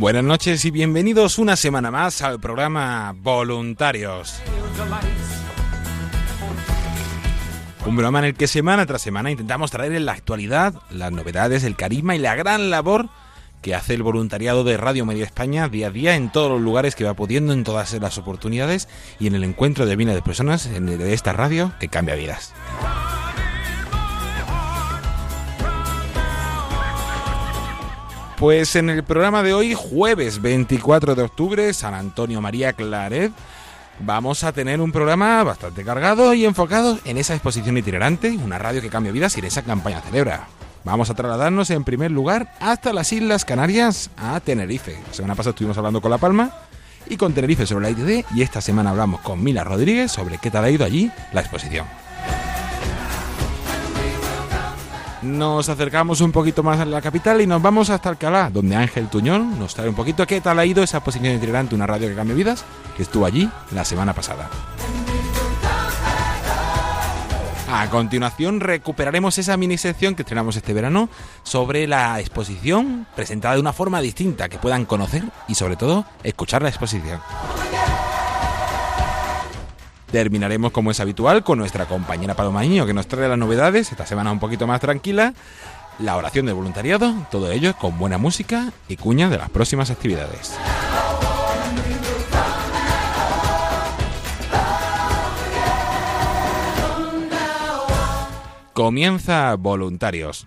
Buenas noches y bienvenidos una semana más al programa Voluntarios. Un programa en el que semana tras semana intentamos traer en la actualidad las novedades, el carisma y la gran labor que hace el voluntariado de Radio Media España día a día en todos los lugares que va pudiendo, en todas las oportunidades y en el encuentro de miles de personas en de esta radio que cambia vidas. Pues en el programa de hoy, jueves 24 de octubre, San Antonio María Claret, vamos a tener un programa bastante cargado y enfocado en esa exposición itinerante, una radio que cambia vidas y en esa campaña celebra. Vamos a trasladarnos en primer lugar hasta las Islas Canarias, a Tenerife. La semana pasada estuvimos hablando con La Palma y con Tenerife sobre la ITD y esta semana hablamos con Mila Rodríguez sobre qué tal ha ido allí la exposición. Nos acercamos un poquito más a la capital y nos vamos hasta Alcalá, donde Ángel Tuñón nos trae un poquito qué tal ha ido esa exposición itinerante, una radio que cambia vidas, que estuvo allí la semana pasada. A continuación recuperaremos esa mini sección que estrenamos este verano sobre la exposición presentada de una forma distinta que puedan conocer y sobre todo escuchar la exposición. Terminaremos como es habitual con nuestra compañera Paloma que nos trae las novedades, esta semana un poquito más tranquila, la oración del voluntariado, todo ello con buena música y cuña de las próximas actividades. Comienza Voluntarios.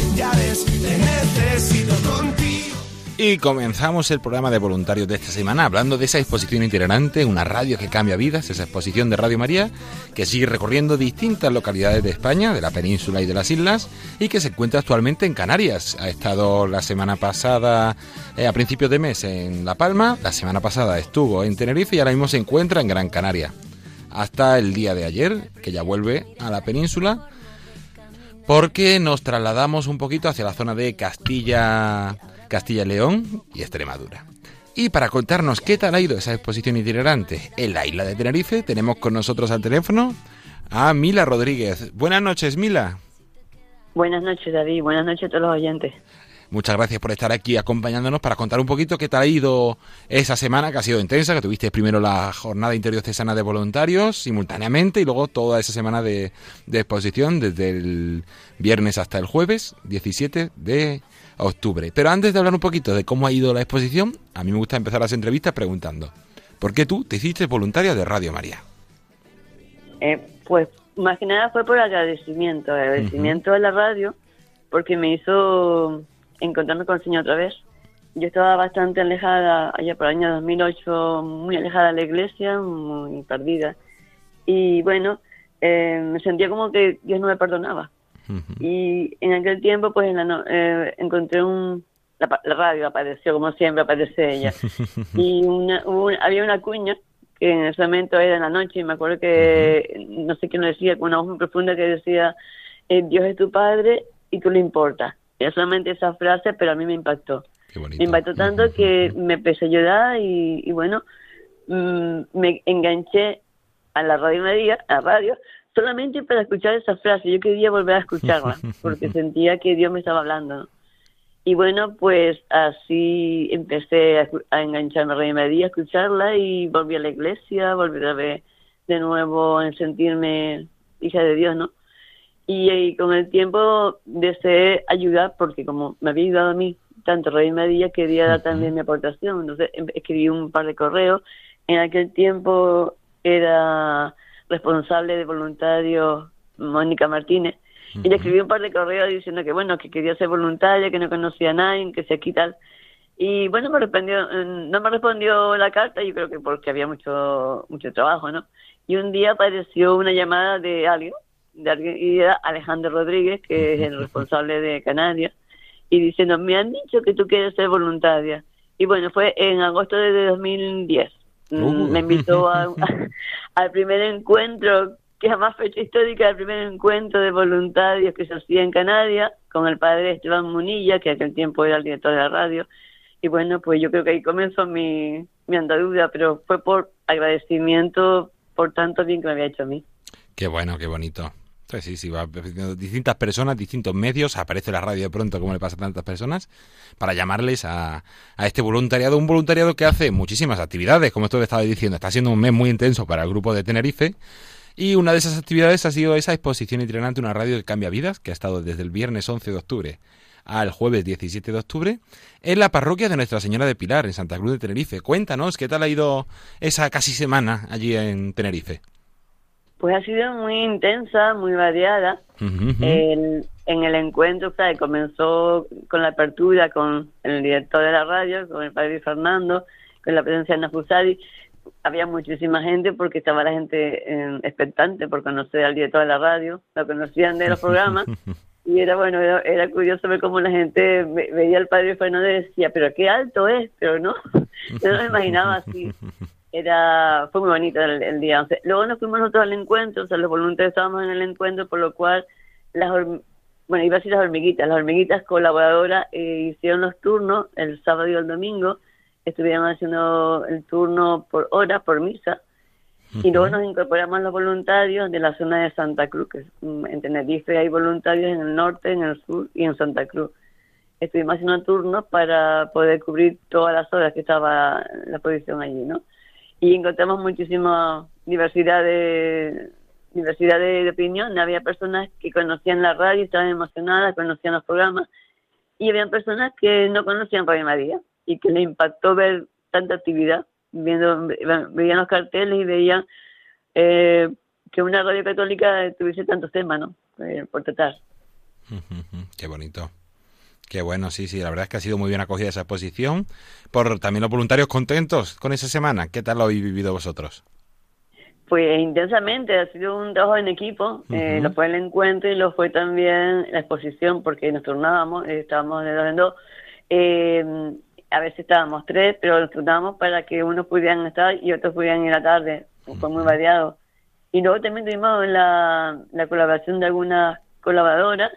Y comenzamos el programa de voluntarios de esta semana hablando de esa exposición itinerante, una radio que cambia vidas, esa exposición de Radio María que sigue recorriendo distintas localidades de España, de la península y de las islas, y que se encuentra actualmente en Canarias. Ha estado la semana pasada, eh, a principios de mes, en La Palma, la semana pasada estuvo en Tenerife y ahora mismo se encuentra en Gran Canaria. Hasta el día de ayer, que ya vuelve a la península porque nos trasladamos un poquito hacia la zona de Castilla, Castilla León y Extremadura. Y para contarnos qué tal ha ido esa exposición itinerante en la isla de Tenerife, tenemos con nosotros al teléfono a Mila Rodríguez. Buenas noches, Mila. Buenas noches, David. Buenas noches a todos los oyentes. Muchas gracias por estar aquí acompañándonos para contar un poquito qué tal ha ido esa semana que ha sido intensa, que tuviste primero la jornada interdiocesana de voluntarios simultáneamente y luego toda esa semana de, exposición desde el viernes hasta el jueves 17 de octubre. Pero antes de hablar un poquito de cómo ha ido la exposición, a mí me gusta empezar las entrevistas preguntando, ¿por qué tú te hiciste voluntaria de Radio María? Eh, pues más que nada fue por agradecimiento, agradecimiento a la radio, porque me hizo encontrarme con el Señor otra vez. Yo estaba bastante alejada, allá por el año 2008, muy alejada de la iglesia, muy perdida. Y bueno, eh, me sentía como que Dios no me perdonaba. Y en aquel tiempo, pues eh, encontré un. La, radio apareció, como siempre aparece ella. y una, había una cuña que en ese momento era en la noche, y me acuerdo que no sé quién lo decía, con una voz muy profunda que decía: eh, Dios es tu padre y tú le importas solamente esa frase, pero a mí me impactó. Me impactó tanto que me empecé a llorar y, bueno, mm, me enganché a la radio media, a la radio, solamente para escuchar esa frase. Yo quería volver a escucharla porque sentía que Dios me estaba hablando. Y bueno, pues así empecé a, engancharme a Radio Media, a escucharla y volví a la iglesia, volví a ver de nuevo en sentirme hija de Dios, ¿no? Y, con el tiempo deseé ayudar porque como me había ayudado a mí tanto Rey Medilla quería dar también mi aportación. Entonces em, escribí un par de correos. En aquel tiempo era responsable de voluntarios Mónica Martínez. Y le escribí un par de correos diciendo que bueno, que quería ser voluntaria, que no conocía a nadie, que se aquí tal. Y bueno, me respondió, no me respondió la carta, yo creo que porque había mucho mucho trabajo, ¿no? Y un día apareció una llamada de alguien de Alejandro Rodríguez, que es el responsable de Canarias, y diciendo, me han dicho que tú quieres ser voluntaria. Y bueno, fue en agosto de 2010. Mm, uh. Me invitó al primer encuentro, que es más fecha histórica, el primer encuentro de voluntarios que se hacía en Canarias, con el padre Esteban Munilla, que aquel tiempo era el director de la radio. Y bueno, pues yo creo que ahí comenzó mi, mi andadura, pero fue por agradecimiento por tanto bien que me había hecho a mí. Qué bueno, qué bonito. Sí, sí, va distintas personas, distintos medios, aparece la radio de pronto, como le pasa a tantas personas, para llamarles a, a este voluntariado, un voluntariado que hace muchísimas actividades, como esto que estaba diciendo, está siendo un mes muy intenso para el grupo de Tenerife, y una de esas actividades ha sido esa exposición itinerante, una radio que cambia vidas, que ha estado desde el viernes 11 de octubre al jueves 17 de octubre, en la parroquia de Nuestra Señora de Pilar, en Santa Cruz de Tenerife. Cuéntanos, ¿qué tal ha ido esa casi semana allí en Tenerife? Pues ha sido muy intensa, muy variada. en el encuentro, o comenzó con la apertura con el director de la radio, con el padre Fernando, con la presencia de Nafusadi. Había muchísima gente porque estaba la gente eh, expectante por conocer al director de la radio, lo conocían de los programas. y era bueno, era, curioso ver cómo la gente veía al padre Fernando y decía, pero qué alto es, pero no, yo no me imaginaba así era fue muy bonito el, día. luego nos fuimos nosotros al encuentro, o sea, los voluntarios estábamos en el encuentro, por lo cual las bueno, iba a decir las hormiguitas, las hormiguitas colaboradoras eh, hicieron los turnos el sábado y el domingo, estuvieron haciendo el turno por hora, por misa, y luego nos incorporamos los voluntarios de la zona de Santa Cruz, que mm, en Tenerife hay voluntarios en el norte, en el sur y en Santa Cruz. Estuvimos haciendo turnos para poder cubrir todas las horas que estaba la posición allí, ¿no? Y encontramos muchísima diversidad de diversidad de, opinión. Había personas que conocían la radio, estaban emocionadas, conocían los programas, y había personas que no conocían Radio María y que le impactó ver tanta actividad, viendo veían los carteles y veían eh, que una radio católica tuviese tantos temas, ¿no? Eh, por tratar. Qué bonito. Qué bueno, sí, sí, la verdad es que ha sido muy bien acogida esa exposición. Por también los voluntarios contentos con esa semana. ¿Qué tal lo habéis vivido vosotros? Pues intensamente, ha sido un trabajo en equipo. Eh, lo fue el encuentro y lo fue también la exposición, porque nos turnábamos, eh, estábamos de dos en dos. Eh, a veces estábamos tres, pero nos turnábamos para que unos pudieran estar y otros pudieran ir a la tarde. Fue muy variado. Y luego también tuvimos la, la colaboración de algunas colaboradoras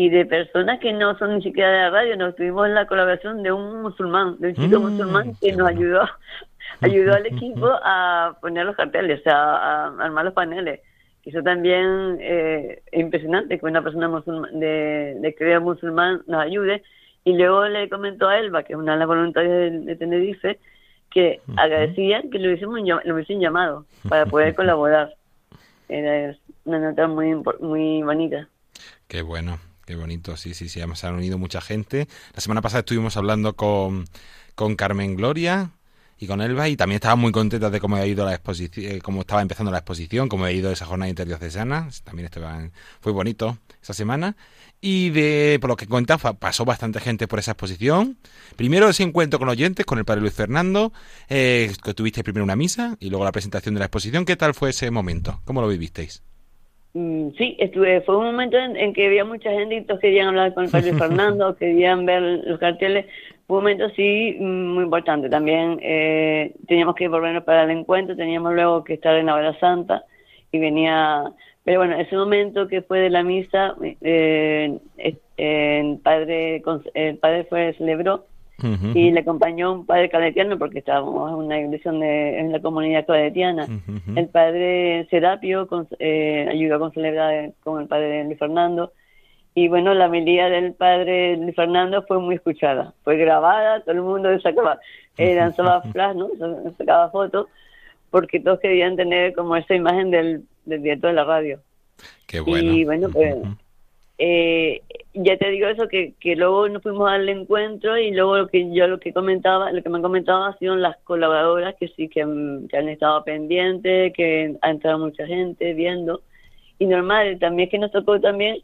y de personas que no son ni siquiera de la radio. Nos tuvimos la colaboración de un musulmán, de un chico Mm, musulmán que nos ayudó, ayudó al equipo a poner los carteles, o sea, a armar los paneles. Eso también eh, es impresionante que una persona musulma- de, de credo musulmán nos ayude. Y luego le comentó a Elba, que es una de las voluntarias de, de Tenerife, que agradecían que lo llam- lo hubiesen llamado para poder colaborar. Era una nota muy muy bonita. Qué bueno, qué bonito, sí, sí, sí, se han unido mucha gente. La semana pasada estuvimos hablando con, con Carmen Gloria y con Elba y también estaban muy contentas de cómo había ido la exposición, cómo estaba empezando la exposición, cómo había ido esa jornada interdiocesana, también estaban, fue bonito esa semana. Y de, por lo que cuenta, pasó bastante gente por esa exposición. Primero ese encuentro con oyentes, con el padre Luis Fernando, eh, que tuviste primero una misa y luego la presentación de la exposición. ¿Qué tal fue ese momento? ¿Cómo lo vivisteis? Mm, Sí, estuve, fue un momento en, en que había mucha gente y todos querían hablar con el padre Fernando, querían ver los carteles. Fue un momento, sí, mm, muy importante. También eh, teníamos que volvernos para el encuentro, teníamos luego que estar en la hora santa y venía... Pero bueno, ese momento que fue de la misa, eh, eh, el, padre, el padre fue, celebró Ujú, y le acompañó un padre cadetiano porque estábamos en una iglesia de, en la comunidad cadetiana. ujú, ujú. El padre Serapio con- eh, ayudó con celebrar con el padre Luis Fernando. Y bueno, la melía del padre Luis Fernando fue muy escuchada. Fue grabada, todo el mundo sacaba, eh, lanzaba flash, ¿no? Sa- Sacaba fotos, porque todos querían tener como esa imagen del, del director de la radio. Qué bueno. Y bueno, pues Ujú. Eh, ya te digo eso que, que luego nos fuimos al encuentro y luego lo que yo lo que comentaba lo que me han comentado han sido las colaboradoras que sí que, han- que han estado pendientes que ha entrado mucha gente viendo y normal también es que nos tocó también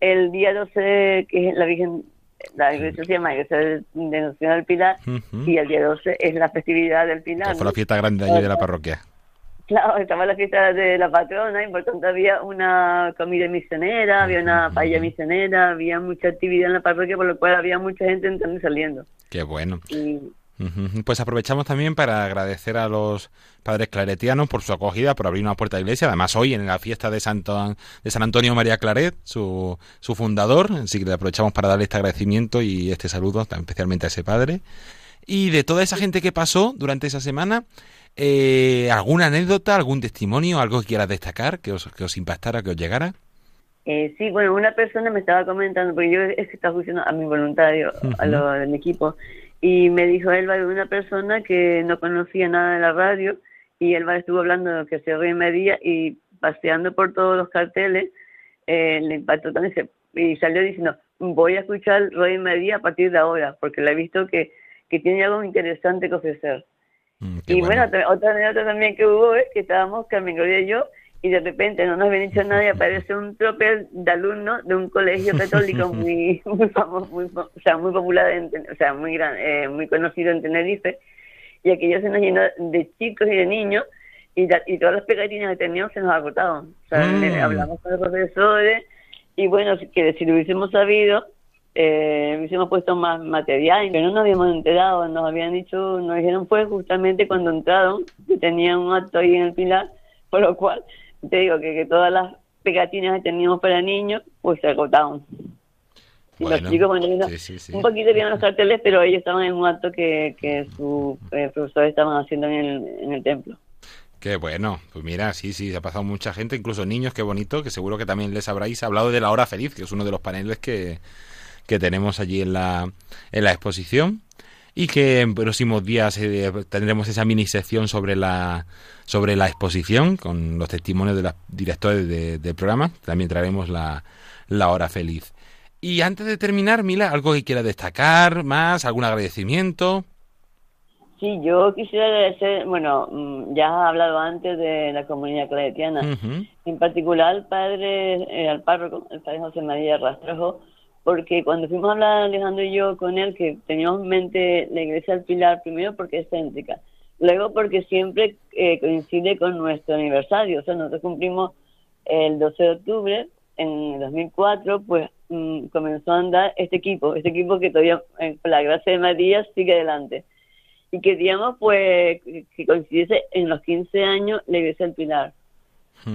el día 12 que es la Virgen la iglesia se llama Iglesia de del Pilar y el día 12 es la festividad del Pilar Que fue ¿no? la fiesta grande allí de la parroquia. Claro, estaba la fiesta de la patrona y por tanto había una comida misionera, había una paella misionera, había mucha actividad en la parroquia, por lo cual había mucha gente entrando y saliendo. Qué bueno. Y. Pues aprovechamos también para agradecer a los padres claretianos por su acogida, por abrir una puerta de iglesia. Además, hoy en la fiesta de, Santo, de San Antonio María Claret, su, su fundador. Así que le aprovechamos para darle este agradecimiento y este saludo, especialmente a ese padre. Y de toda esa gente que pasó durante esa semana, eh, ¿alguna anécdota, algún testimonio, algo que quieras destacar, que os, que os impactara, que os llegara? eh, sí, bueno, una persona me estaba comentando, porque yo es que estaba escuchando a mi voluntario, a lo del equipo, y me dijo Elba de una persona que no conocía nada de la radio, y Elba estuvo hablando de que se Rey Medía, y paseando por todos los carteles, eh, le impactó y se- y salió diciendo, voy a escuchar Roy Medía a partir de ahora, porque le he visto que, que tiene algo interesante que ofrecer. Mm, Y bueno, otra, otra anécdota también que hubo es que estábamos Carmen Gloria y yo y de repente no nos había dicho nada y aparece un tropel de alumnos de un colegio católico muy muy famoso, muy, o sea, muy popular, en o sea, muy gran, eh, muy conocido en Tenerife y aquello se nos llenó de chicos y de niños y, y todas las pegatinas que teníamos se nos agotaban. O sea, Mm. hablamos con los profesores y bueno, que si lo hubiésemos sabido, eh, hubiésemos puesto más material, pero no nos habíamos enterado, nos habían dicho, nos dijeron fue justamente cuando entraron, que tenían un acto ahí en el Pilar, por lo cual te digo que, que todas las pegatinas que teníamos para niños, pues se agotaron. Y Bueno, los chicos, bueno, sí, sí, sí. un poquito vieron los carteles, pero ellos estaban en un acto que, que sus eh, profesores estaban haciendo en el, en el templo. Qué bueno, pues mira, sí, sí, ha pasado mucha gente, incluso niños, qué bonito, que seguro que también les habráis hablado de la hora feliz, que es uno de los paneles que, que tenemos allí en la, en la exposición y que en próximos días eh, tendremos esa mini sección sobre la sobre la exposición con los testimonios de los directores de- del programa. También traeremos la, la hora feliz. Y antes de terminar, Mila, algo que quiera destacar más, algún agradecimiento. Sí, yo quisiera agradecer, bueno, mm, ya has hablado antes de la comunidad claretiana, en particular al padre, eh, al párroco, el padre José María Rastrejo, porque cuando fuimos a hablar Alejandro y yo con él, que teníamos en mente la iglesia del Pilar, primero porque es céntrica, luego porque siempre eh, coincide con nuestro aniversario, o sea, nosotros cumplimos el 12 de octubre, en el 2004, pues mm, comenzó a andar este equipo, este equipo que todavía, eh, por la gracia de María, sigue adelante. Y queríamos, pues, que- que coincidiese en los 15 años la iglesia del Pilar.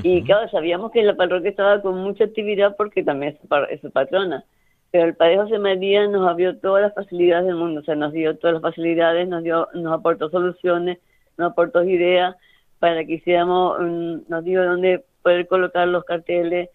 Y claro, sabíamos que la parroquia estaba con mucha actividad porque también es su, patrona. Pero el Padre José María nos abrió todas las facilidades del mundo, o sea, nos dio todas las facilidades, nos dio, nos aportó soluciones, nos aportó ideas para que hiciéramos, nos dio dónde poder colocar los carteles.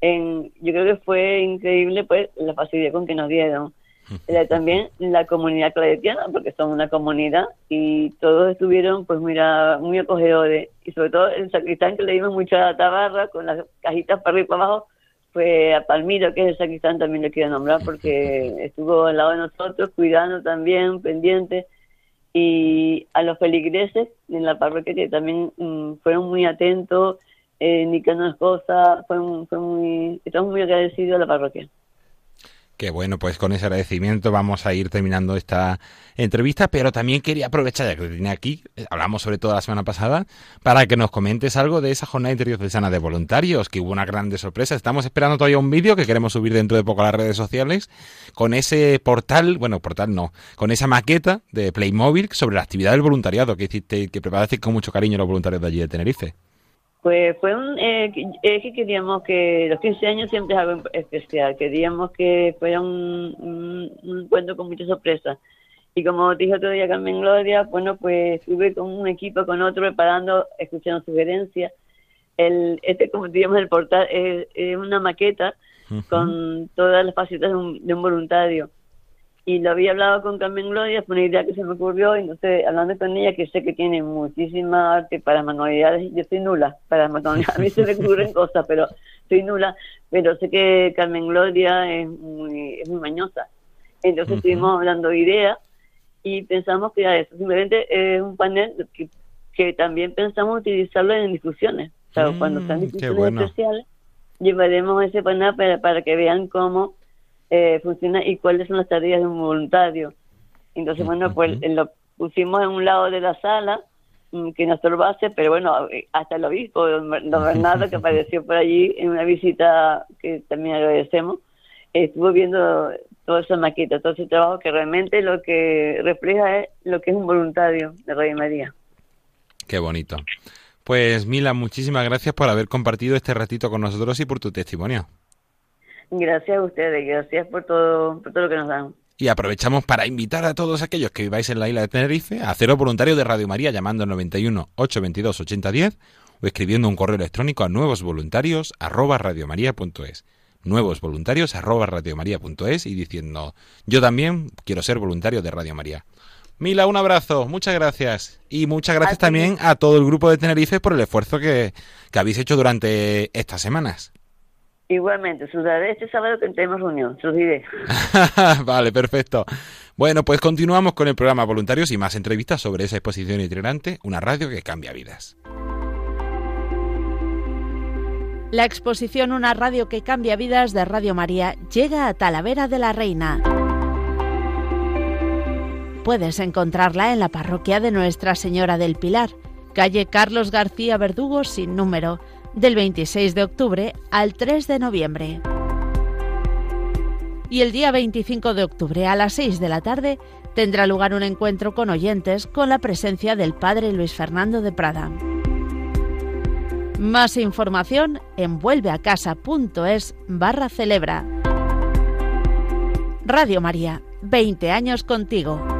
En, yo creo que fue increíble pues la facilidad con que nos dieron. también la comunidad claretiana, porque son una comunidad y todos estuvieron pues mira, muy acogedores y sobre todo el sacristán que le dimos mucha tabarra con las cajitas para arriba y para abajo fue a Palmiro, que es el sacristán, también le quiero nombrar porque estuvo al lado de nosotros, cuidando también, pendiente y a los feligreses en la parroquia que también mm, fueron muy atentos, eh, ni que no es cosa, fue, fue muy, estamos muy agradecidos a la parroquia. Que bueno, pues con ese agradecimiento vamos a ir terminando esta entrevista, pero también quería aprovechar, ya que te tenía aquí, eh, hablamos sobre todo la semana pasada, para que nos comentes algo de esa jornada interdiocesana de voluntarios, que hubo una grande sorpresa. Estamos esperando todavía un vídeo que queremos subir dentro de poco a las redes sociales, con ese portal, bueno, portal no, con esa maqueta de Playmobil sobre la actividad del voluntariado que hiciste, que preparaste con mucho cariño los voluntarios de allí de Tenerife. Pues fue un, eh, es que queríamos que los 15 años siempre es algo especial, queríamos que fuera un, un, encuentro con muchas sorpresas. Y como dijo otro día Carmen Gloria, bueno, pues estuve con un equipo, con otro, preparando, escuchando sugerencias. El, este, como digamos, el portal es, una maqueta con todas las facetas de un, de un voluntario y lo había hablado con Carmen Gloria, fue una idea que se me ocurrió, y entonces hablando con ella, que sé que tiene muchísima arte para manualidades, yo soy nula para manualidades, a mí se me ocurren cosas, pero soy nula, pero sé que Carmen Gloria es muy, es muy mañosa. Entonces estuvimos hablando de ideas y pensamos que eso simplemente es un panel que, que también pensamos utilizarlo en discusiones. O sea, cuando mm, discusiones especiales, llevaremos ese panel para, para que vean cómo eh, funciona y cuáles son las tareas de un voluntario. Entonces, bueno, pues lo pusimos en un lado de la sala, mm, que no estorbase, pero bueno, hasta el obispo, don Bernardo, que apareció por allí en una visita que también agradecemos, estuvo viendo toda esa maqueta, todo ese trabajo que realmente lo que refleja es lo que es un voluntario de Radio María. Qué bonito. Pues Mila, muchísimas gracias por haber compartido este ratito con nosotros y por tu testimonio. Gracias a ustedes, gracias por todo, por todo lo que nos dan. Y aprovechamos para invitar a todos aquellos que viváis en la isla de Tenerife a haceros voluntarios de Radio María llamando al 91 822 8010 o escribiendo un correo electrónico a nuevosvoluntarios arroba radiomaria.es nuevos voluntarios arroba radiomaria.es y diciendo yo también quiero ser voluntario de Radio María. Mila, un abrazo, muchas gracias. Y muchas gracias también a todo el grupo de Tenerife por el esfuerzo que, que habéis hecho durante estas semanas. Igualmente, sudaré este sábado que tenemos reunión, diré. vale, perfecto. Bueno, pues continuamos con el programa Voluntarios y más entrevistas sobre esa exposición itinerante, una radio que cambia vidas. La exposición Una radio que cambia vidas de Radio María llega a Talavera de la Reina. Puedes encontrarla en la parroquia de Nuestra Señora del Pilar, calle Carlos García Verdugo sin número del 26 de octubre al 3 de noviembre. Y el día 25 de octubre a las 6 de la tarde tendrá lugar un encuentro con oyentes con la presencia del Padre Luis Fernando de Prada. Más información en vuelveacasa.es barra celebra. Radio María, 20 años contigo.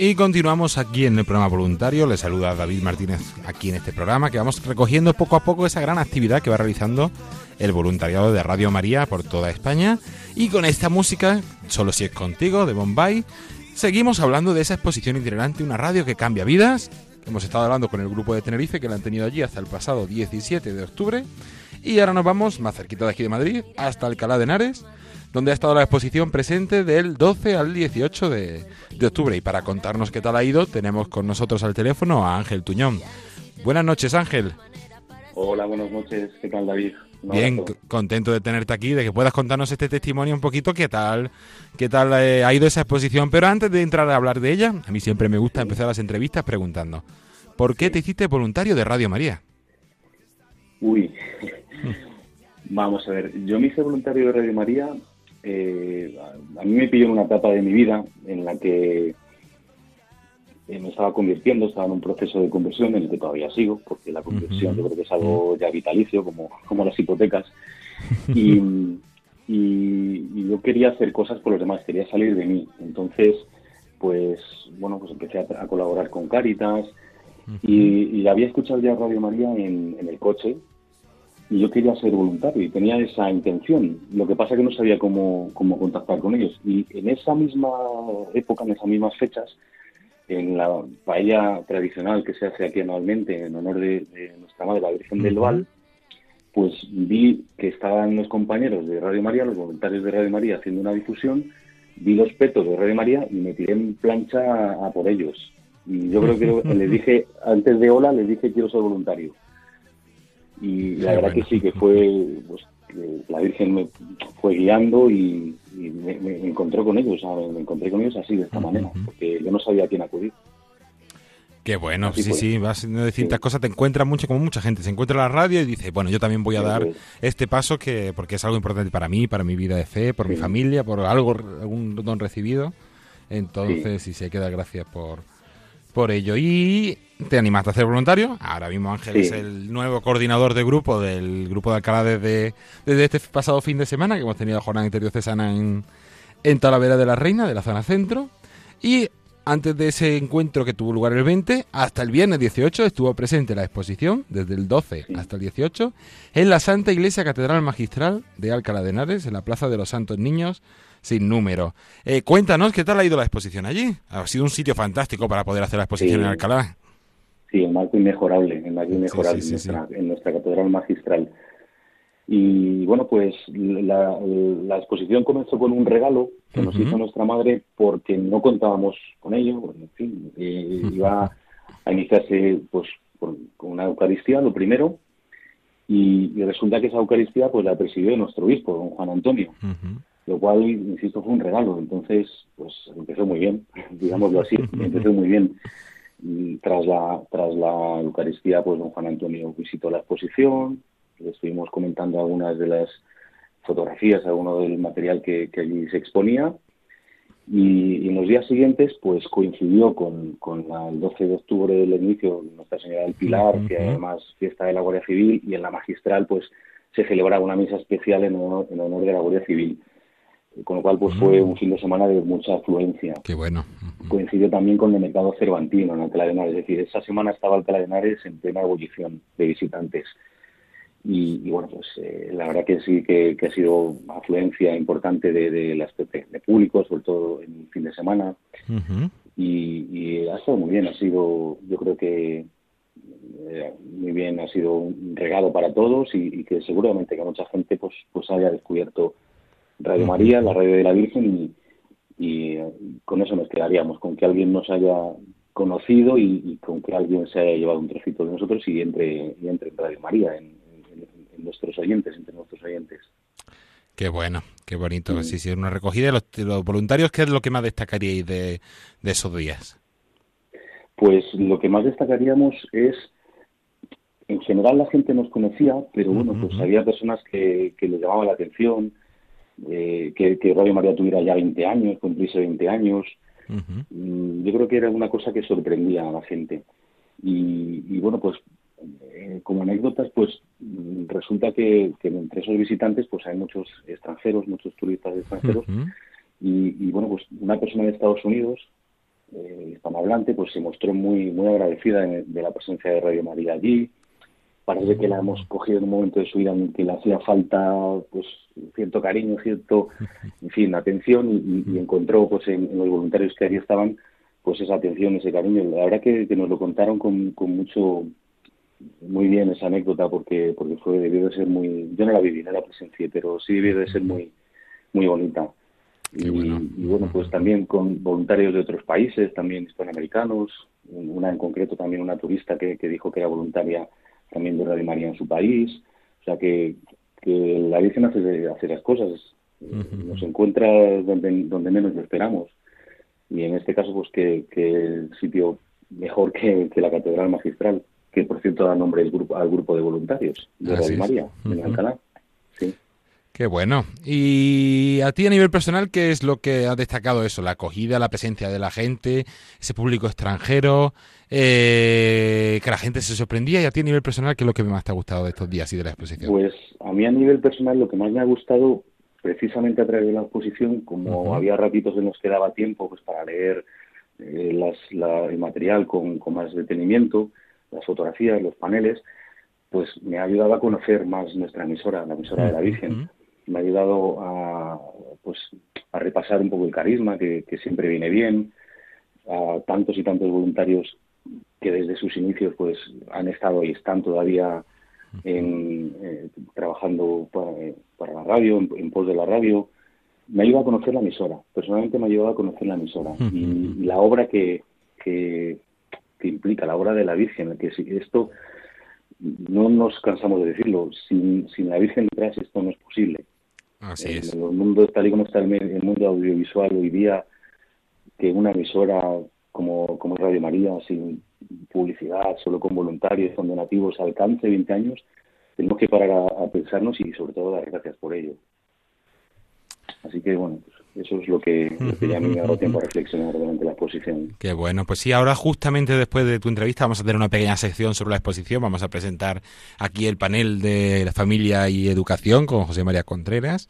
y continuamos aquí en el programa voluntario. Le saluda David Martínez aquí en este programa que vamos recogiendo poco a poco esa gran actividad que va realizando el voluntariado de Radio María por toda España. Y con esta música, Solo si es contigo, de Bombay, Seguimos hablando de esa exposición itinerante, una radio que cambia vidas. Hemos estado hablando con el grupo de Tenerife que la han tenido allí hasta el pasado 17 de octubre. Y ahora nos vamos más cerquita de aquí de Madrid, hasta Alcalá de Henares, donde ha estado la exposición presente del 12 al 18 de, de octubre. Y para contarnos qué tal ha ido, tenemos con nosotros al teléfono a Ángel Tuñón. Buenas noches, Ángel. Hola, buenas noches. ¿Qué tal, David? Bien, contento de tenerte aquí, de que puedas contarnos este testimonio un poquito, qué tal, qué tal eh, ha ido esa exposición. Pero antes de entrar a hablar de ella, a mí siempre me gusta empezar las entrevistas preguntando, ¿por qué te hiciste voluntario de Radio María? Uy. Vamos a ver, yo me hice voluntario de Radio María. Eh, a, mí me pilló en una etapa de mi vida en la que eh, me estaba convirtiendo, estaba en un proceso de conversión en el que todavía sigo, porque la conversión yo creo que es algo ya vitalicio, como, como las hipotecas. Y, y- y yo quería hacer cosas por los demás, quería salir de mí. Entonces, pues, bueno, pues empecé a, a colaborar con Cáritas y, y había escuchado ya Radio María en, en el coche y yo quería ser voluntario y tenía esa intención. Lo que pasa que no sabía cómo, cómo contactar con ellos. Y en esa misma época, en esas mismas fechas, en la paella tradicional que se hace aquí anualmente en honor de, de nuestra madre, la Virgen del Ujú. Val, pues vi que estaban los compañeros de Radio María, los voluntarios de Radio María haciendo una difusión, vi los petos de Radio María y me tiré en plancha a, a por ellos. Y yo creo que les dije, antes de hola, les dije quiero ser voluntario. Y la Qué verdad bueno. que sí, que fue, pues, que la Virgen me fue guiando y, y me, encontró con ellos, ¿sabes? me encontré con ellos así, de esta manera, porque yo no sabía a quién acudir. Qué bueno, Así sí, sí, vas haciendo distintas Sí. cosas, te encuentras mucho, como mucha gente, se encuentra en la radio y dice, bueno, yo también voy a dar es. este paso que porque es algo importante para mí, para mi vida de fe, por mi familia, por algo, algún don recibido. Entonces, sí, sí, hay que dar gracias por, por ello. Y te animaste a ser voluntario. Ahora mismo Ángel Sí. es el nuevo coordinador de grupo del grupo de Alcalá desde, desde este pasado fin de semana, que hemos tenido jornada interdiocesana en, en Talavera de la Reina, de la zona centro. Y antes de ese encuentro que tuvo lugar el 20, hasta el viernes 18 estuvo presente la exposición, desde el 12 Sí. hasta el 18, en la Santa Iglesia Catedral Magistral de Alcalá de Henares, en la Plaza de los Santos Niños, sin número. Eh, cuéntanos, ¿qué tal ha ido la exposición allí? Ha sido un sitio fantástico para poder hacer la exposición Sí. en Alcalá. Sí, el marco inmejorable, el marco inmejorable sí, sí, en, nuestra, en nuestra catedral magistral. Y bueno, pues la, la exposición comenzó con un regalo que nos hizo nuestra madre porque no contábamos con ello. En fin, eh, iba a iniciarse pues con una Eucaristía, lo primero, y, y resulta que esa Eucaristía pues la presidió nuestro obispo, don Juan Antonio Ujú. Lo cual, insisto, fue un regalo. Entonces, pues empezó muy bien, digámoslo así, empezó muy bien. Y tras la, tras la Eucaristía, pues don Juan Antonio visitó la exposición, le estuvimos comentando algunas de las fotografías, alguno del material que, que allí se exponía. Y, y en los días siguientes, pues coincidió con, con la- el 12 de octubre el inicio de Nuestra Señora del Pilar, que además fiesta de la Guardia Civil, y en la magistral, pues se celebraba una misa especial en honor, en honor de la Guardia Civil. Con lo cual, pues fue un fin de semana de mucha afluencia. Qué bueno. Coincidió también con el mercado cervantino en Alcalá de Henares, es decir, esa semana estaba Alcalá de Henares en plena ebullición de visitantes. Y, y bueno, pues eh, la verdad que sí que, que ha sido afluencia importante de, de, las, de, de público, sobre todo en el fin de semana. Y ha estado muy bien, ha sido, yo creo que eh, muy bien, ha sido un regalo para todos y, y que seguramente que mucha gente pues, pues haya descubierto Radio. María, la radio de la Virgen y, y, eh, con eso nos quedaríamos, con que alguien nos haya conocido y, y con que alguien se haya llevado un trocito de nosotros y entre, y entre en Radio María, en, en- en nuestros oyentes, entre nuestros oyentes. Qué bueno, qué bonito. Mm. Sí, sí, una recogida de los, voluntarios. ¿Qué es lo que más destacaríais de, de esos días? Pues lo que más destacaríamos es, en general la gente nos conocía, pero bueno, pues había personas que, que les llamaba la atención, eh, que, que Radio María tuviera ya 20 años, cumpliese 20 años. Mm, Yo creo que era una cosa que sorprendía a la gente. Y, y bueno, pues eh, como anécdotas, pues mm, resulta que, que entre esos visitantes pues hay muchos extranjeros, muchos turistas extranjeros. Y, bueno, pues una persona de Estados Unidos, eh, hispanohablante, pues se mostró muy muy agradecida de, de la presencia de Radio María allí. Parece que la hemos cogido en un momento de su vida en que le hacía falta pues cierto cariño, cierto, en fin, atención y, encontró pues en, los voluntarios que allí estaban pues esa atención, ese cariño. La verdad que, nos lo contaron con, con mucho, muy bien esa anécdota porque porque fue debió de ser muy, yo no la viví, no la presencié, pero sí debió de ser muy, muy bonita. Y bueno. y bueno. pues también con voluntarios de otros países, también hispanoamericanos, una en concreto también una turista que, que dijo que era voluntaria también de Radio María en su país. O sea que, que la Virgen hace, hace las cosas, nos encuentra donde, donde menos lo esperamos. Y en este caso, pues que, que el sitio mejor que, que la Catedral Magistral, que por cierto da nombre al grupo, al grupo de voluntarios de Radio María, en Alcalá. Qué bueno. Y a ti a nivel personal, ¿qué es lo que ha destacado eso? La acogida, la presencia de la gente, ese público extranjero, eh, que la gente se sorprendía. Y a ti a nivel personal, ¿qué es lo que más te ha gustado de estos días y de la exposición? Pues a mí a nivel personal lo que más me ha gustado, precisamente a través de la exposición, como había ratitos en los que daba tiempo pues para leer eh, el material con, más detenimiento, las fotografías, los paneles, pues me ha ayudado a conocer más nuestra emisora, la emisora de la Virgen me ha ayudado a, pues, a repasar un poco el carisma, que, siempre viene bien, a tantos y tantos voluntarios que desde sus inicios pues han estado y están todavía en, eh, trabajando para, la radio, en, pos de la radio. Me ha ayudado a conocer la emisora, personalmente me ha ayudado a conocer la emisora y, la obra que, que, implica, la obra de la Virgen, que esto no nos cansamos de decirlo, sin, sin la Virgen detrás esto no es posible. Así es. El mundo, tal y como está el, mundo audiovisual hoy día, que una emisora como, como Radio María, sin publicidad, solo con voluntarios, con donativos, alcance 20 años, tenemos que parar a, pensarnos y sobre todo dar gracias por ello. Así que bueno, pues eso es lo que, ya a mí me ha dado tiempo a reflexionar durante la exposición. Qué bueno, pues sí, ahora justamente después de tu entrevista vamos a tener una pequeña sección sobre la exposición, vamos a presentar aquí el panel de la familia y educación con José María Contreras.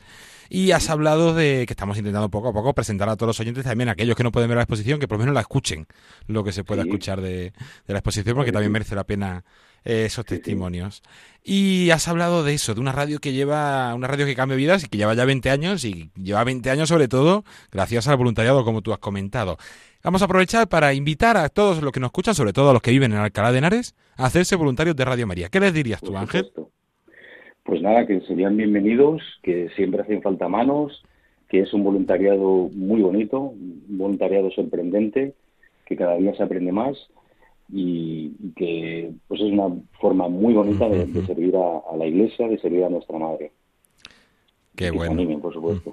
Y has hablado de que estamos intentando poco a poco presentar a todos los oyentes, también a aquellos que no pueden ver la exposición, que por lo menos la escuchen, lo que se pueda escuchar de, de, la exposición, porque también merece la pena esos testimonios. Y has hablado de eso, de una radio que lleva, una radio que cambia vidas y que lleva ya 20 años y lleva 20 años sobre todo gracias al voluntariado, como tú has comentado. Vamos a aprovechar para invitar a todos los que nos escuchan, sobre todo a los que viven en Alcalá de Henares, a hacerse voluntarios de Radio María. ¿Qué les dirías tú, Ángel? Pues nada, que serían bienvenidos, que siempre hacen falta manos, que es un voluntariado muy bonito, un voluntariado sorprendente, que cada día se aprende más y, que pues es una forma muy bonita de, servir a, la iglesia, de servir a nuestra madre. Qué bueno. por supuesto.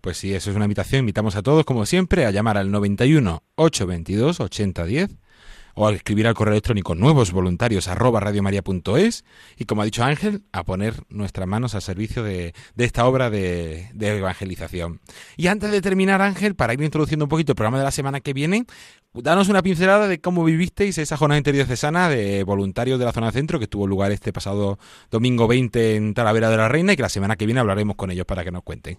Pues sí, eso es una invitación. Invitamos a todos, como siempre, a llamar al 91 822 8010 o a escribir al correo electrónico nuevos voluntarios arroba radiomaria.es y como ha dicho Ángel, a poner nuestras manos al servicio de, esta obra de, evangelización. Y antes de terminar, Ángel, para ir introduciendo un poquito el programa de la semana que viene, danos una pincelada de cómo vivisteis esa jornada interdiocesana de voluntarios de la zona centro que tuvo lugar este pasado domingo 20 en Talavera de la Reina y que la semana que viene hablaremos con ellos para que nos cuenten.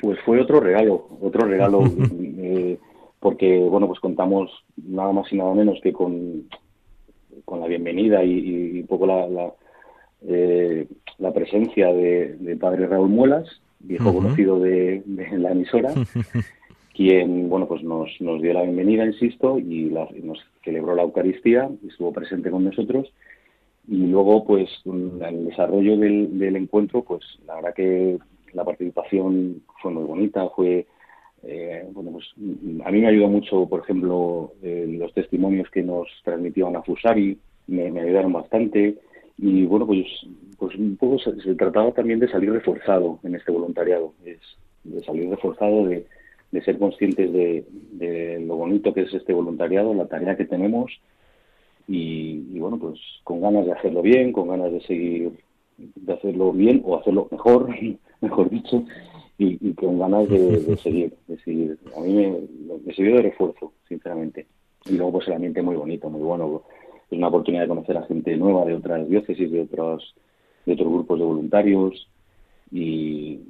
Pues fue otro regalo, otro regalo. eh, porque bueno pues contamos nada más y nada menos que con, con la bienvenida y, un poco la, la, eh, la presencia de, padre Raúl Muelas, viejo conocido de, la emisora, quien bueno pues nos, nos dio la bienvenida, insisto, y nos celebró la Eucaristía, estuvo presente con nosotros. Y luego pues en el desarrollo del, del encuentro pues la verdad que la participación fue muy bonita, fue eh, bueno, pues a mí me ayudó mucho, por ejemplo, eh, los testimonios que nos transmitían a Fusari, me, ayudaron bastante. Y bueno, pues, pues un poco se, trataba también de salir reforzado en este voluntariado, es, de salir reforzado, de, ser conscientes de, lo bonito que es este voluntariado, la tarea que tenemos. Y, y bueno, pues con ganas de hacerlo bien, con ganas de seguir, de hacerlo bien o hacerlo mejor, mejor dicho, y, con ganas de, seguir, de seguir. A mí me, me sirvió de refuerzo, sinceramente. Y luego pues el ambiente muy bonito, muy bueno. Es una oportunidad de conocer a gente nueva de otras diócesis, de otros, de otros grupos de voluntarios y,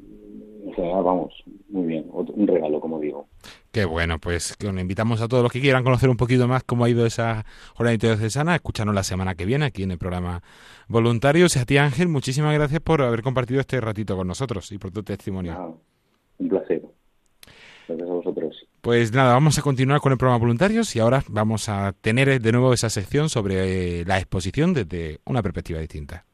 o sea, vamos, muy bien, un regalo, como digo. Qué bueno, pues que os invitamos a todos los que quieran conocer un poquito más cómo ha ido esa jornada Cesana, a escucharnos la semana que viene aquí en el programa Voluntarios. Y a ti, Ángel, muchísimas gracias por haber compartido este ratito con nosotros y por tu testimonio. un placer. Gracias a vosotros. Pues nada, vamos a continuar con el programa Voluntarios y ahora vamos a tener de nuevo esa sección sobre la exposición desde una perspectiva distinta.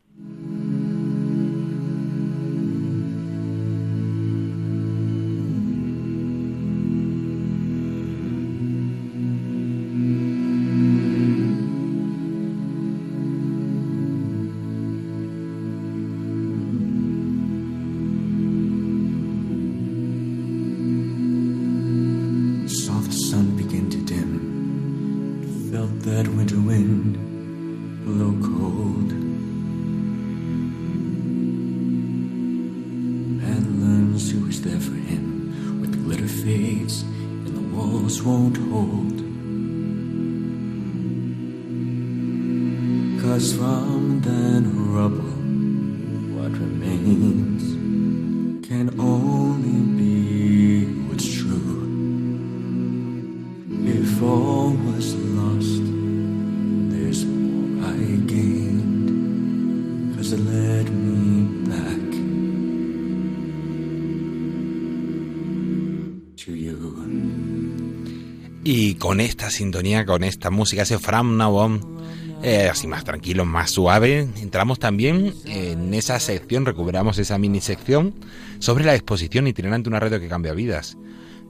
Sintonía, con esta música, ese From Now eh, así más tranquilo, más suave, entramos también en esa sección, recuperamos esa mini sección sobre la exposición itinerante Una radio que cambia vidas.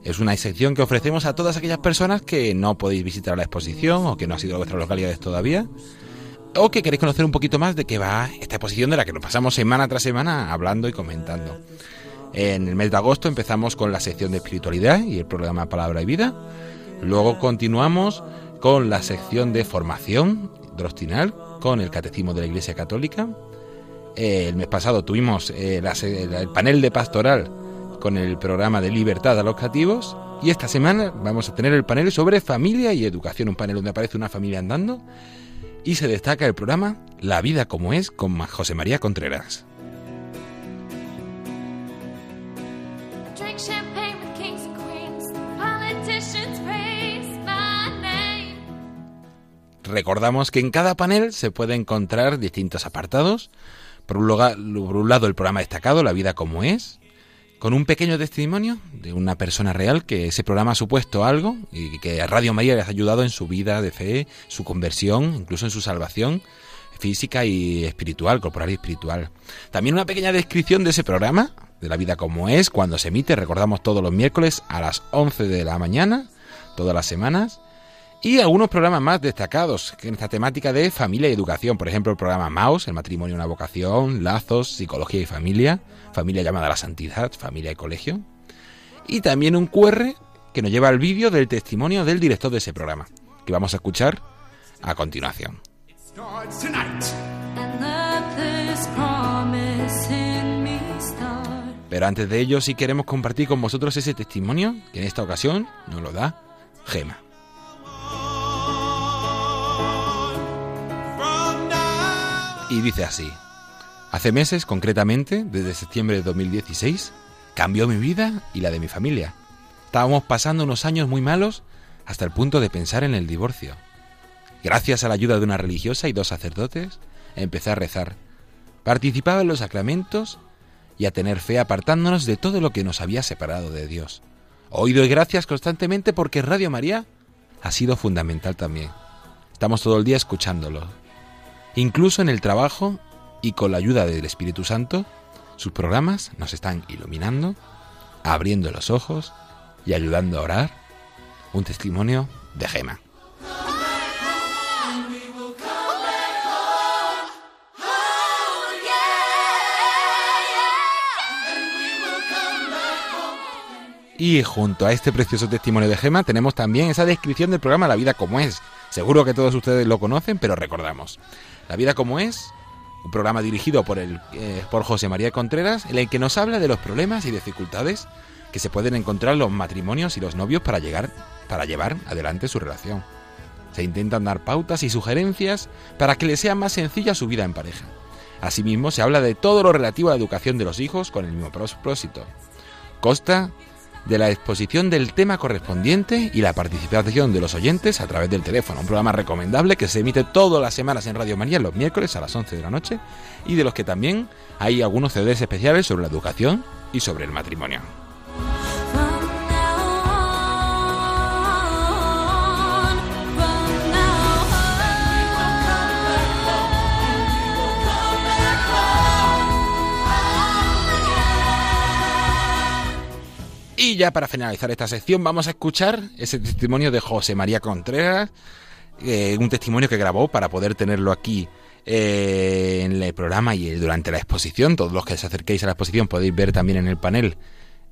Es una sección que ofrecemos a todas aquellas personas que no podéis visitar la exposición o que no ha sido a vuestras localidades todavía o que queréis conocer un poquito más de qué va esta exposición de la que nos pasamos semana tras semana hablando y comentando. En el mes de agosto empezamos con la sección de espiritualidad y el programa Palabra y Vida. Luego continuamos con la sección de formación drostinal con el Catecismo de la Iglesia Católica. El mes pasado tuvimos eh, el panel de pastoral con el programa de libertad a los cativos. Y esta semana vamos a tener el panel sobre familia y educación, un panel donde aparece una familia andando. Y se destaca el programa La vida como es con José María Contreras. Recordamos que en cada panel se puede encontrar distintos apartados. Por un, lado, el programa destacado, La vida como es, con un pequeño testimonio de una persona real que ese programa ha supuesto algo y que a Radio María les ha ayudado en su vida de fe, su conversión, incluso en su salvación física y espiritual, corporal y espiritual. También una pequeña descripción de ese programa, de la vida como es, cuando se emite, recordamos todos los miércoles a las 11 de la mañana, todas las semanas, y algunos programas más destacados en esta temática de familia y educación. Por ejemplo, el programa Maus, el matrimonio una vocación, lazos, psicología y familia, familia llamada a la santidad, familia y colegio. Y también un QR que nos lleva al vídeo del testimonio del director de ese programa, que vamos a escuchar a continuación. Pero antes de ello, si queremos compartir con vosotros ese testimonio, que en esta ocasión nos lo da Gema. Y dice así. Hace meses, concretamente, desde septiembre de 2016, cambió mi vida y la de mi familia. Estábamos pasando unos años muy malos hasta el punto de pensar en el divorcio. Gracias a la ayuda de una religiosa y dos sacerdotes, empecé a rezar. Participaba en los sacramentos y a tener fe apartándonos de todo lo que nos había separado de Dios. Hoy doy gracias constantemente porque Radio María ha sido fundamental también. Estamos todo el día escuchándolo, Incluso en el trabajo y con la ayuda del Espíritu Santo, sus programas nos están iluminando, abriendo los ojos y ayudando a orar. Un testimonio de Gema. Y junto a este precioso testimonio de Gema tenemos también esa descripción del programa La vida como es. Seguro que todos ustedes lo conocen, pero recordamos. La vida como es, un programa dirigido por, el, eh, por José María Contreras, en el que nos habla de los problemas y dificultades que se pueden encontrar los matrimonios y los novios para, llegar, para llevar adelante su relación. Se intentan dar pautas y sugerencias para que les sea más sencilla su vida en pareja. Asimismo, se habla de todo lo relativo a la educación de los hijos con el mismo propósito. Consta de la exposición del tema correspondiente y la participación de los oyentes a través del teléfono. Un programa recomendable que se emite todas las semanas en Radio María los miércoles a las 11 de la noche y de los que también hay algunos CDs especiales sobre la educación y sobre el matrimonio. Y ya para finalizar esta sección vamos a escuchar ese testimonio de José María Contreras, eh, un testimonio que grabó para poder tenerlo aquí eh, en el programa y durante la exposición. Todos los que se acerquéis a la exposición podéis ver también en el panel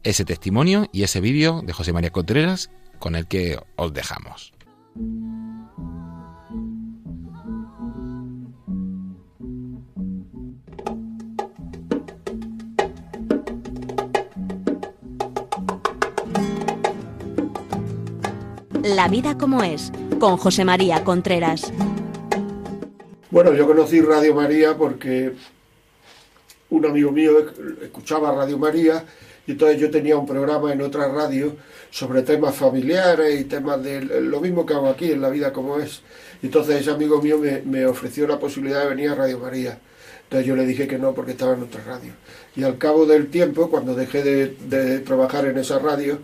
ese testimonio y ese vídeo de José María Contreras con el que os dejamos. La vida como es, con José María Contreras. Bueno, yo conocí Radio María porque un amigo mío escuchaba Radio María y entonces yo tenía un programa en otra radio sobre temas familiares y temas de lo mismo que hago aquí en La vida como es. Entonces ese amigo mío me, ofreció la posibilidad de venir a Radio María. Entonces yo le dije que no porque estaba en otra radio. Y al cabo del tiempo, cuando dejé de trabajar en esa radio,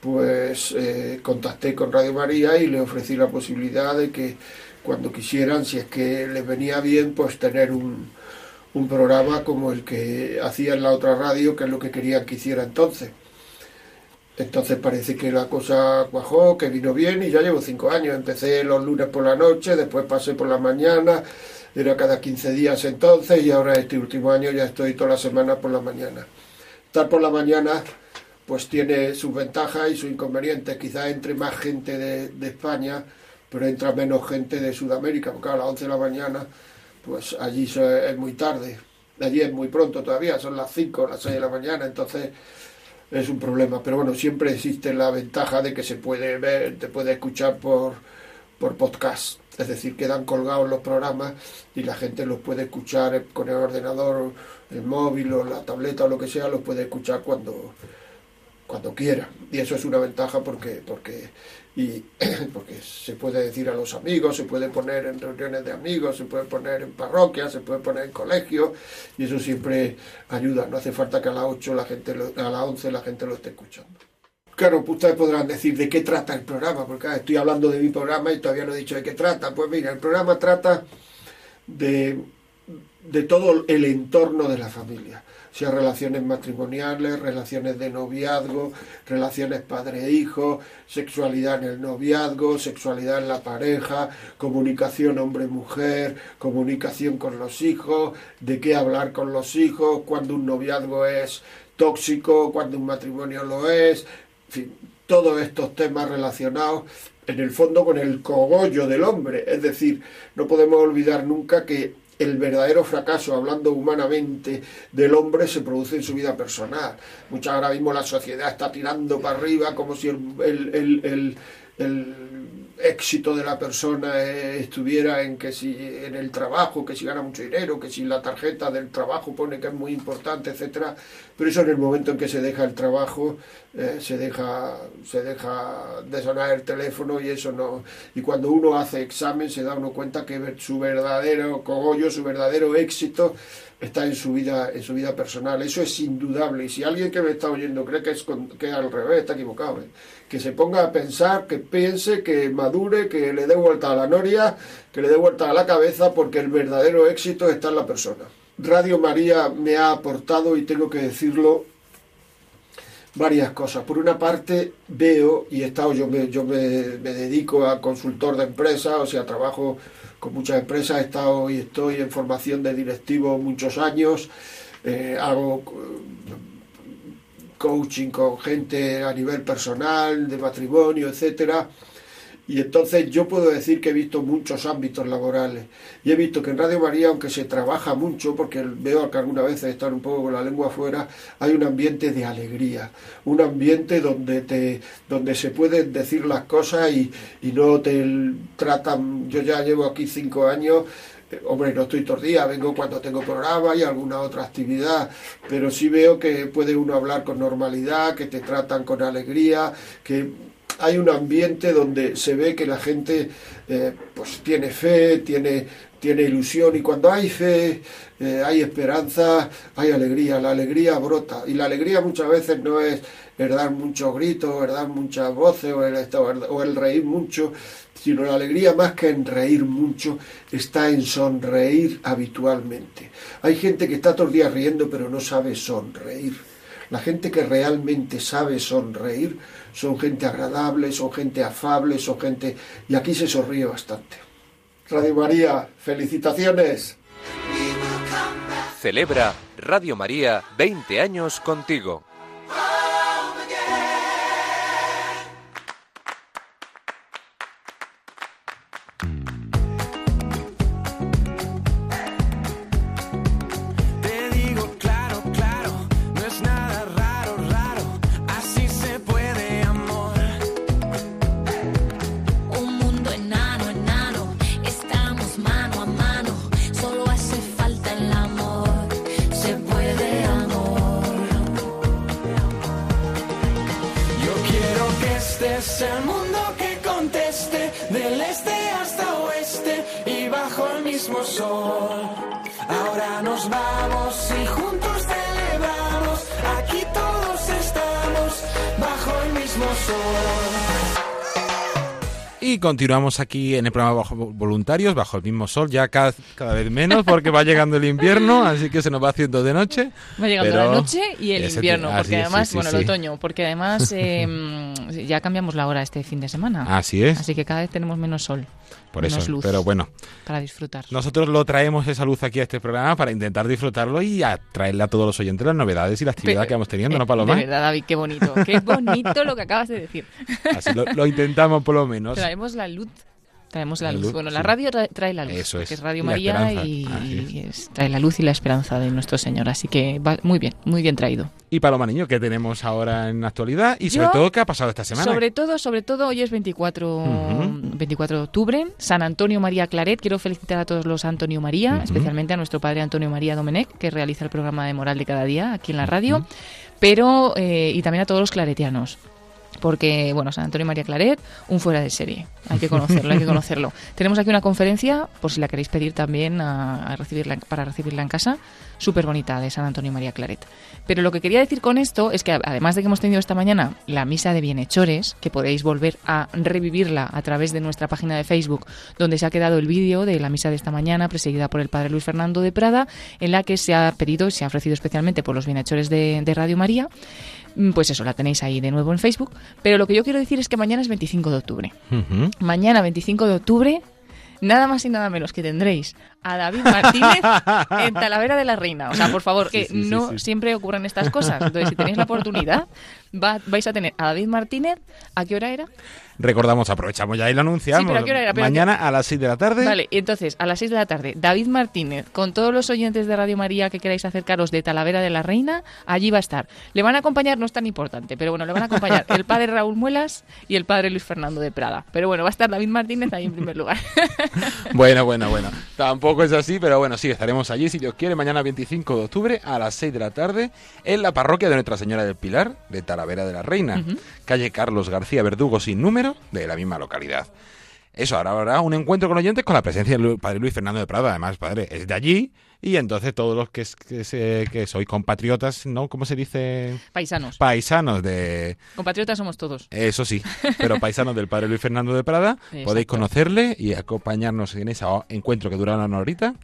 pues eh, contacté con Radio María y le ofrecí la posibilidad de que cuando quisieran, si es que les venía bien, pues tener un, un programa como el que hacía en la otra radio, que es lo que querían que hiciera entonces. Entonces parece que la cosa cuajó, que vino bien y ya llevo cinco años. Empecé los lunes por la noche, después pasé por la mañana, era cada 15 días entonces y ahora este último año ya estoy toda la semana por la mañana. Estar por la mañana pues tiene sus ventajas y sus inconvenientes. Quizás entre más gente de, España, pero entra menos gente de Sudamérica, porque a las 11 de la mañana, pues allí es muy tarde. Allí es muy pronto todavía, son las 5 las 6 de la mañana, entonces es un problema. Pero bueno, siempre existe la ventaja de que se puede ver, te puede escuchar por, por podcast. Es decir, quedan colgados los programas y la gente los puede escuchar con el ordenador, el móvil o la tableta o lo que sea, los puede escuchar cuando, cuando quiera. Y eso es una ventaja porque, porque, y, porque se puede decir a los amigos, se puede poner en reuniones de amigos, se puede poner en parroquias, se puede poner en colegios, y eso siempre ayuda. No hace falta que a las 8 la gente a las 11 la gente lo esté escuchando. Claro, pues ustedes podrán decir de qué trata el programa, porque ah, estoy hablando de mi programa y todavía no he dicho de qué trata. Pues mira, el programa trata de, de todo el entorno de la familia sea relaciones matrimoniales, relaciones de noviazgo, relaciones padre-hijo, sexualidad en el noviazgo, sexualidad en la pareja, comunicación hombre-mujer, comunicación con los hijos, de qué hablar con los hijos, cuando un noviazgo es tóxico, cuando un matrimonio lo es, en fin, todos estos temas relacionados en el fondo con el cogollo del hombre. Es decir, no podemos olvidar nunca que el verdadero fracaso, hablando humanamente, del hombre se produce en su vida personal. Muchas ahora mismo la sociedad está tirando para arriba como si el, éxito de la persona estuviera en que si en el trabajo, que si gana mucho dinero, que si la tarjeta del trabajo pone que es muy importante, etcétera. Pero eso en el momento en que se deja el trabajo, eh, se deja se deja de sonar el teléfono y eso no. Y cuando uno hace examen se da uno cuenta que su verdadero cogollo, su verdadero éxito está en su vida en su vida personal. Eso es indudable. Y si alguien que me está oyendo cree que es que al revés, está equivocado. ¿eh? Que se ponga a pensar, que piense, que madure, que le dé vuelta a la noria, que le dé vuelta a la cabeza, porque el verdadero éxito está en la persona. Radio María me ha aportado, y tengo que decirlo, varias cosas. Por una parte, veo, y he estado, yo me, yo me, dedico a consultor de empresas, o sea, trabajo con muchas empresas, he estado y estoy en formación de directivo muchos años, eh, hago eh, coaching con gente a nivel personal, de matrimonio, etcétera y entonces yo puedo decir que he visto muchos ámbitos laborales. Y he visto que en Radio María, aunque se trabaja mucho, porque veo que algunas veces están un poco con la lengua afuera, hay un ambiente de alegría. Un ambiente donde, te, donde se pueden decir las cosas y, y no te tratan. Yo ya llevo aquí cinco años eh, hombre, no estoy todos días, vengo cuando tengo programa y alguna otra actividad, pero sí veo que puede uno hablar con normalidad, que te tratan con alegría, que hay un ambiente donde se ve que la gente eh, pues tiene fe, tiene, tiene ilusión y cuando hay fe, eh, hay esperanza, hay alegría, la alegría brota y la alegría muchas veces no es el dar muchos gritos, el dar muchas voces o el, o el reír mucho, sino la alegría más que en reír mucho está en sonreír habitualmente. Hay gente que está todos los días riendo pero no sabe sonreír. La gente que realmente sabe sonreír son gente agradable, son gente afable, son gente... Y aquí se sonríe bastante. Radio María, felicitaciones. Celebra Radio María 20 años contigo. Y continuamos aquí en el programa Bajo Voluntarios, bajo el mismo sol, ya cada, cada vez menos porque va llegando el invierno, así que se nos va haciendo de noche. Va llegando pero la noche y el invierno, porque además, sí, sí, bueno, el otoño, porque además eh, ya cambiamos la hora este fin de semana. Así es. Así que cada vez tenemos menos sol. Por menos eso, luz pero bueno, Para disfrutar. nosotros lo traemos esa luz aquí a este programa para intentar disfrutarlo y a traerle a todos los oyentes las novedades y la actividad Pero, que vamos teniendo, eh, ¿no, Paloma? De verdad, David, qué bonito. Qué bonito lo que acabas de decir. Así lo, lo intentamos por lo menos. Traemos la luz. Traemos la, La luz. luz, Bueno, la sí. radio tra- trae la luz. Eso es. Que es Radio Y la María y, es. y es- trae la luz y la esperanza de nuestro Señor. Así que va muy bien, muy bien traído. Y Paloma Niño, ¿qué tenemos ahora en la actualidad? Y sobre Yo, todo, ¿qué ha pasado esta semana? Sobre todo, sobre todo, hoy es 24, Ujú. 24 de octubre, San Antonio María Claret. Quiero felicitar a todos los Antonio María, Ujú. especialmente a nuestro padre Antonio María Domenech, que realiza el programa de Moral de cada día aquí en la radio, pero eh, y también a todos los claretianos. Porque, bueno, San Antonio María Claret, un fuera de serie. Hay que conocerlo, hay que conocerlo. Tenemos aquí una conferencia, por si la queréis pedir también a, a recibirla, para recibirla en casa, súper bonita de San Antonio María Claret. Pero lo que quería decir con esto es que, además de que hemos tenido esta mañana la misa de bienhechores, que podéis volver a revivirla a través de nuestra página de Facebook, donde se ha quedado el vídeo de la misa de esta mañana, presidida por el padre Luis Fernando de Prada, en la que se ha pedido, se ha ofrecido especialmente por los bienhechores de, de Radio María. Mm, Pues eso, la tenéis ahí de nuevo en Facebook. Pero lo que yo quiero decir es que mañana es 25 de octubre. Mañana, 25 de octubre, nada más y nada menos que tendréis a David Martínez en Talavera de la Reina. O sea, por favor, que Sí, sí, sí, no sí. siempre ocurren estas cosas. Entonces, si tenéis la oportunidad, va- vais a tener a David Martínez. ¿A qué hora era? Recordamos, aprovechamos ya y lo anunciamos. Sí, pero ¿a qué hora era? Pero Mañana a las 6 de la tarde. Vale, entonces, a las 6 de la tarde, David Martínez, con todos los oyentes de Radio María que queráis acercaros de Talavera de la Reina, allí va a estar. Le van a acompañar, no es tan importante, pero bueno, le van a acompañar el padre Raúl Muelas y el padre Luis Fernando de Prada. Pero bueno, va a estar David Martínez ahí en primer lugar. Bueno, bueno, bueno. Tampoco es así, pero bueno, sí, estaremos allí, si Dios quiere, mañana 25 de octubre a las 6 de la tarde en la parroquia de Nuestra Señora del Pilar, de Talavera de la Reina, calle Carlos García Verdugo sin número, de la misma localidad. Eso, ahora habrá un encuentro con oyentes con la presencia del padre Luis Fernando de Prada, además, padre, es de allí, y entonces todos los que, que, se- que sois compatriotas, ¿no? ¿Cómo se dice? Paisanos. Paisanos de, Compatriotas somos todos. eso sí, pero paisanos del padre Luis Fernando de Prada, Exacto. podéis conocerle y acompañarnos en ese encuentro que durará una horita,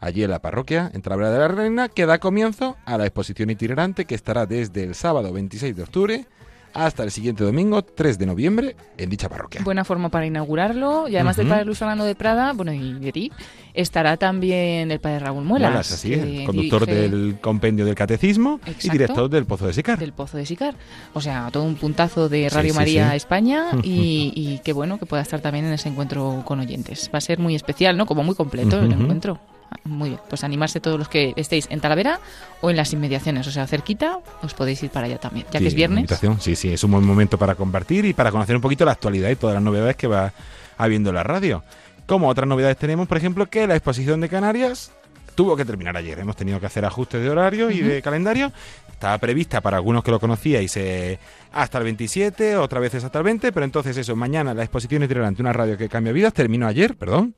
allí en la parroquia, en Talavera de la Reina, que da comienzo a la exposición itinerante que estará desde el sábado 26 de octubre hasta el siguiente domingo 3 de noviembre en dicha parroquia. Buena forma para inaugurarlo. Y además del padre Luis Fernando de Prada, bueno, y de ti, estará también el padre Raúl Muelas. Muelas, así el conductor dirige del compendio del catecismo y director del Pozo de Sicar. Del Pozo de Sicar. O sea, todo un puntazo de Radio sí, María sí. España y, y qué bueno que pueda estar también en ese encuentro con oyentes. Va a ser muy especial, ¿no? Como muy completo el encuentro. Muy bien, pues animarse todos los que estéis en Talavera o en las inmediaciones, o sea, cerquita, os podéis ir para allá también, ya Sí, que es viernes. invitación. Sí, sí, es un buen momento para compartir y para conocer un poquito la actualidad y todas las novedades que va habiendo en la radio. Como otras novedades tenemos, por ejemplo, que la exposición de Canarias tuvo que terminar ayer. Hemos tenido que hacer ajustes de horario y de calendario. Estaba prevista para algunos que lo conocíais eh, hasta el 27, otras veces hasta el 20, pero entonces eso, mañana la exposición itinerante, una radio que cambia vidas, terminó ayer, perdón,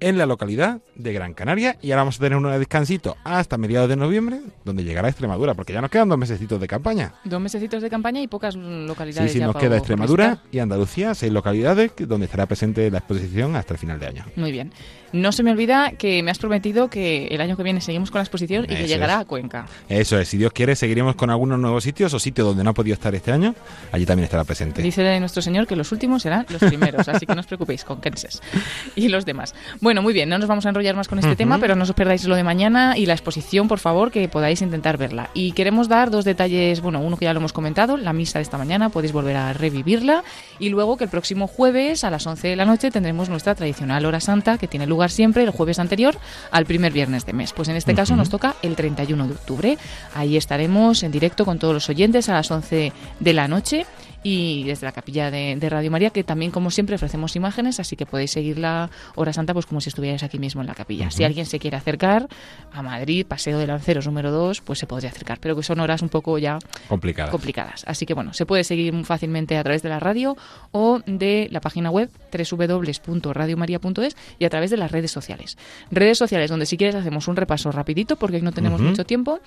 en la localidad de Gran Canaria y ahora vamos a tener un descansito hasta mediados de noviembre, donde llegará Extremadura, porque ya nos quedan dos mesecitos de campaña. Dos mesecitos de campaña y pocas Sí, localidades. sí, ya nos queda Extremadura y Andalucía, seis localidades donde estará presente la exposición hasta el final de año. Muy bien. No se me olvida que me has prometido que el año que viene seguimos con la exposición y que llegará es. a Cuenca. Eso es, si Dios quiere, seguiremos con algunos nuevos sitios o sitios donde no ha podido estar este año. Allí también estará presente. Dice nuestro Señor que los últimos serán los primeros, así que no os preocupéis, con Kenses y los demás. Bueno, muy bien, no nos vamos a enrollar más con este tema, pero no os perdáis lo de mañana y la exposición, por favor, que podáis intentar verla. Y queremos dar dos detalles, bueno, uno que ya lo hemos comentado, la misa de esta mañana, podéis volver a revivirla, y luego que el próximo jueves a las 11 de la noche tendremos nuestra tradicional hora santa, que tiene lugar siempre el jueves anterior al primer viernes de mes. Pues en este caso nos toca el 31 de octubre. Ahí estaremos en directo con todos los oyentes a las 11 de la noche y desde la capilla de, de Radio María, que también, como siempre, ofrecemos imágenes, así que podéis seguir la hora santa pues como si estuvierais aquí mismo en la capilla. Si alguien se quiere acercar a Madrid, Paseo de Lanceros número 2, pues se podría acercar, pero que son horas un poco ya Complicadas. complicadas. Así que bueno, se puede seguir fácilmente a través de la radio o de la página web www.radiomaria.es y a través de las redes sociales. Redes sociales donde si quieres hacemos un repaso rapidito porque no tenemos mucho tiempo.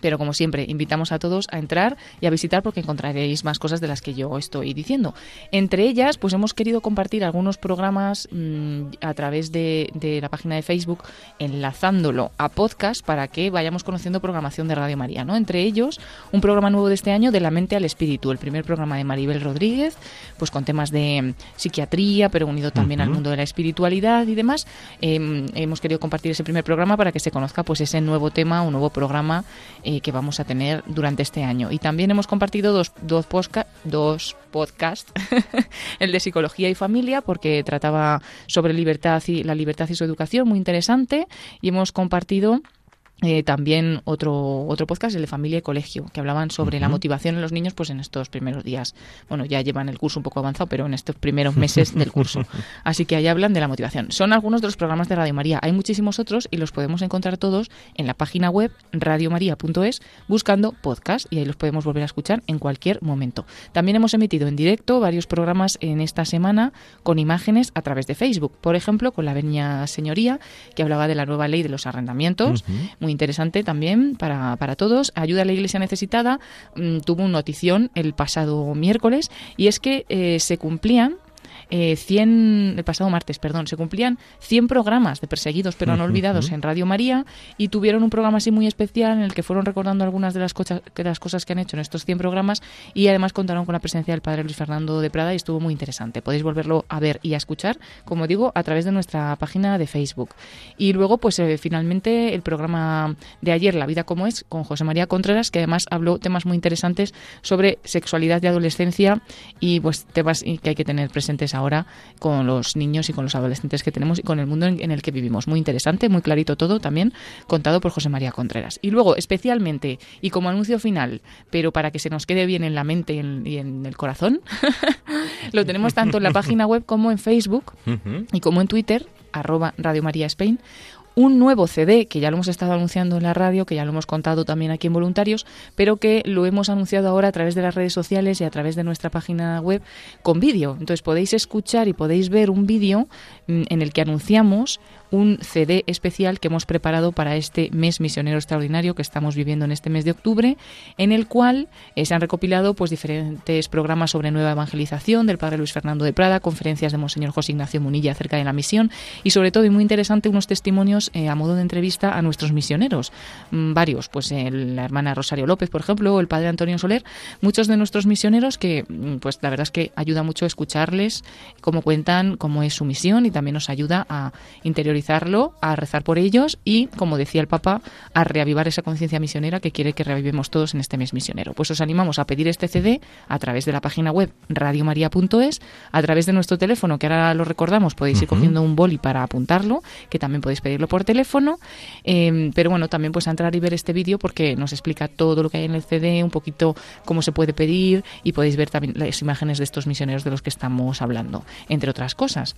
Pero como siempre, invitamos a todos a entrar y a visitar porque encontraréis más cosas de las que yo estoy diciendo. Entre ellas, pues hemos querido compartir algunos programas mm, a través de, de la página de Facebook, enlazándolo a podcast para que vayamos conociendo programación de Radio María. ¿no? Entre ellos, un programa nuevo de este año de la mente al espíritu, el primer programa de Maribel Rodríguez, pues con temas de mm, psiquiatría, pero unido también al mundo de la espiritualidad y demás. Eh, hemos querido compartir ese primer programa para que se conozca pues ese nuevo tema, un nuevo programa eh, que vamos a tener durante este año. Y también hemos compartido dos, dos, dos podcasts, el de psicología y familia, porque trataba sobre libertad y la libertad y su educación, muy interesante. Y hemos compartido eh, también otro otro podcast, el de familia y colegio, que hablaban sobre la motivación en los niños pues en estos primeros días. Bueno, ya llevan el curso un poco avanzado, pero en estos primeros meses del curso. Así que ahí hablan de la motivación. Son algunos de los programas de Radio María. Hay muchísimos otros y los podemos encontrar todos en la página web radiomaria.es buscando podcast y ahí los podemos volver a escuchar en cualquier momento. También hemos emitido en directo varios programas en esta semana con imágenes a través de Facebook. Por ejemplo, con la Veña Señoría, que hablaba de la nueva ley de los arrendamientos. Muy interesante también para, para todos. Ayuda a la Iglesia Necesitada mm, tuvo una notición el pasado miércoles y es que eh, se cumplían eh, 100, el pasado martes, perdón, se cumplían 100 programas de perseguidos pero no olvidados en Radio María y tuvieron un programa así muy especial en el que fueron recordando algunas de las, cocha- de las cosas que han hecho en estos 100 programas y además contaron con la presencia del padre Luis Fernando de Prada y estuvo muy interesante. Podéis volverlo a ver y a escuchar, como digo, a través de nuestra página de Facebook. Y luego, pues eh, finalmente, el programa de ayer, La vida como es, con José María Contreras, que además habló temas muy interesantes sobre sexualidad de adolescencia y pues temas que hay que tener presentes ahora con los niños y con los adolescentes que tenemos y con el mundo en, el que vivimos. Muy interesante, muy clarito todo, también contado por José María Contreras. Y luego, especialmente, y como anuncio final, pero para que se nos quede bien en la mente y en, y en el corazón, lo tenemos tanto en la página web como en Facebook y como en Twitter, arroba Radio María Spain, un nuevo CD que ya lo hemos estado anunciando en la radio, que ya lo hemos contado también aquí en Voluntarios, pero que lo hemos anunciado ahora a través de las redes sociales y a través de nuestra página web con vídeo. Entonces podéis escuchar y podéis ver un vídeo mm, en el que anunciamos un CD especial que hemos preparado para este mes misionero extraordinario que estamos viviendo en este mes de octubre, en el cual eh, se han recopilado pues diferentes programas sobre nueva evangelización del Padre Luis Fernando de Prada, conferencias de Monseñor José Ignacio Munilla acerca de la misión y sobre todo y muy interesante unos testimonios eh, a modo de entrevista a nuestros misioneros, Mm, varios, pues eh, la hermana Rosario López, por ejemplo, o el Padre Antonio Soler, muchos de nuestros misioneros que mm, pues la verdad es que ayuda mucho escucharles cómo cuentan cómo es su misión y también nos ayuda a interiorizarlo, a rezar por ellos y, como decía el Papa, a reavivar esa conciencia misionera que quiere que revivemos todos en este mes misionero. Pues os animamos a pedir este CD a través de la página web radiomaria.es, a través de nuestro teléfono, que ahora lo recordamos, podéis ir Ujú. cogiendo un boli para apuntarlo, que también podéis pedirlo por teléfono, eh, pero bueno, también pues a entrar y ver este vídeo porque nos explica todo lo que hay en el CD, un poquito cómo se puede pedir y podéis ver también las imágenes de estos misioneros de los que estamos hablando, entre otras cosas.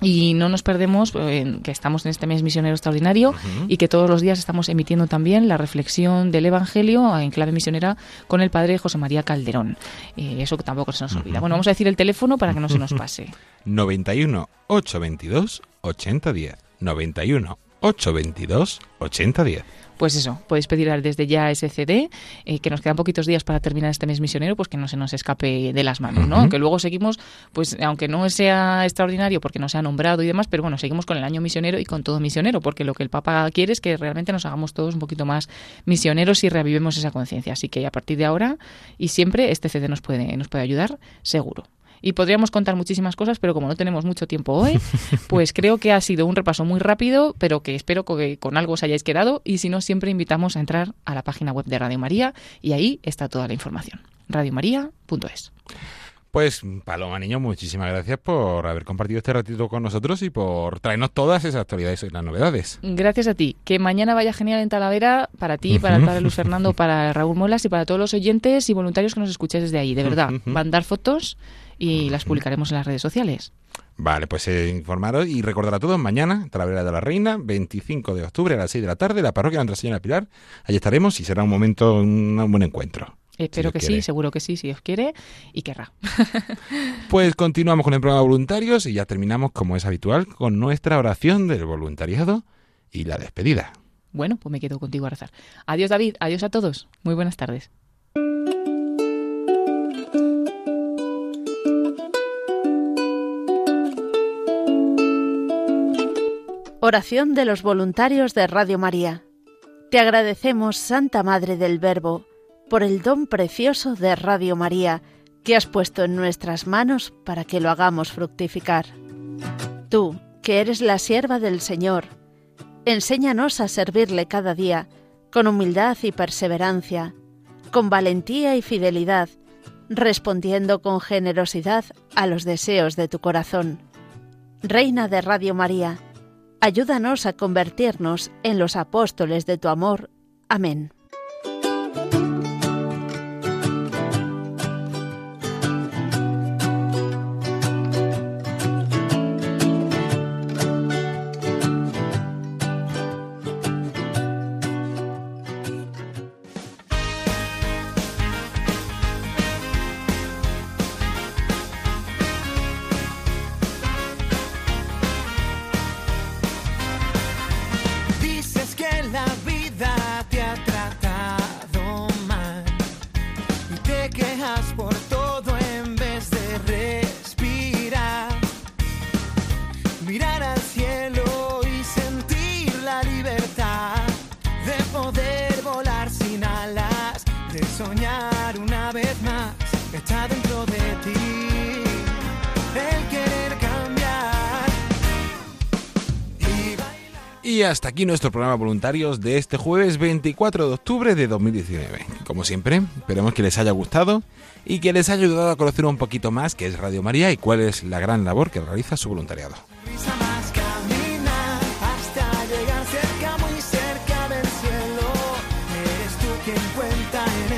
Y no nos perdemos eh, que estamos en este mes misionero extraordinario y que todos los días estamos emitiendo también la reflexión del Evangelio en clave misionera con el padre José María Calderón. Eh, eso que tampoco se nos olvida. Bueno, vamos a decir el teléfono para que no se nos pase. 91 822 8010. 91 822 8010. Pues eso, podéis pedir desde ya ese CD, eh, que nos quedan poquitos días para terminar este mes misionero, pues que no se nos escape de las manos, ¿no? Ujú. Que luego seguimos, pues aunque no sea extraordinario porque no se ha nombrado y demás, pero bueno, seguimos con el año misionero y con todo misionero, porque lo que el Papa quiere es que realmente nos hagamos todos un poquito más misioneros y reavivemos esa conciencia. Así que a partir de ahora y siempre este CD nos puede, nos puede ayudar, seguro. Y podríamos contar muchísimas cosas, pero como no tenemos mucho tiempo hoy, pues creo que ha sido un repaso muy rápido, pero que espero que con algo os hayáis quedado. Y si no, siempre invitamos a entrar a la página web de Radio María y ahí está toda la información. radiomaria.es. Pues Paloma Niño, muchísimas gracias por haber compartido este ratito con nosotros y por traernos todas esas actualidades y las novedades. Gracias a ti. Que mañana vaya genial en Talavera para ti, para el padre Luis Fernando, para Raúl Molas y para todos los oyentes y voluntarios que nos escuchéis desde ahí. De verdad, mandar fotos y las publicaremos en las redes sociales. Vale, pues eh, informaros y recordar a todos, mañana, Talavera de la Reina, 25 de octubre a las 6 de la tarde, la parroquia de Nuestra Señora Pilar. Allí estaremos y será un momento, un, un buen encuentro. Espero que quiere. sí, seguro que sí, si Dios quiere y querrá. Pues continuamos con el programa de voluntarios y ya terminamos, como es habitual, con nuestra oración del voluntariado y la despedida. Bueno, pues me quedo contigo a rezar. Adiós David, adiós a todos. Muy buenas tardes. Oración de los voluntarios de Radio María. Te agradecemos, Santa Madre del Verbo, por el don precioso de Radio María que has puesto en nuestras manos para que lo hagamos fructificar. Tú, que eres la sierva del Señor, enséñanos a servirle cada día con humildad y perseverancia, con valentía y fidelidad, respondiendo con generosidad a los deseos de tu corazón. Reina de Radio María, ayúdanos a convertirnos en los apóstoles de tu amor. Amén. Y hasta aquí nuestro programa voluntarios de este jueves 24 de octubre de 2019. Como siempre, esperemos que les haya gustado y que les haya ayudado a conocer un poquito más qué es Radio María y cuál es la gran labor que realiza su voluntariado.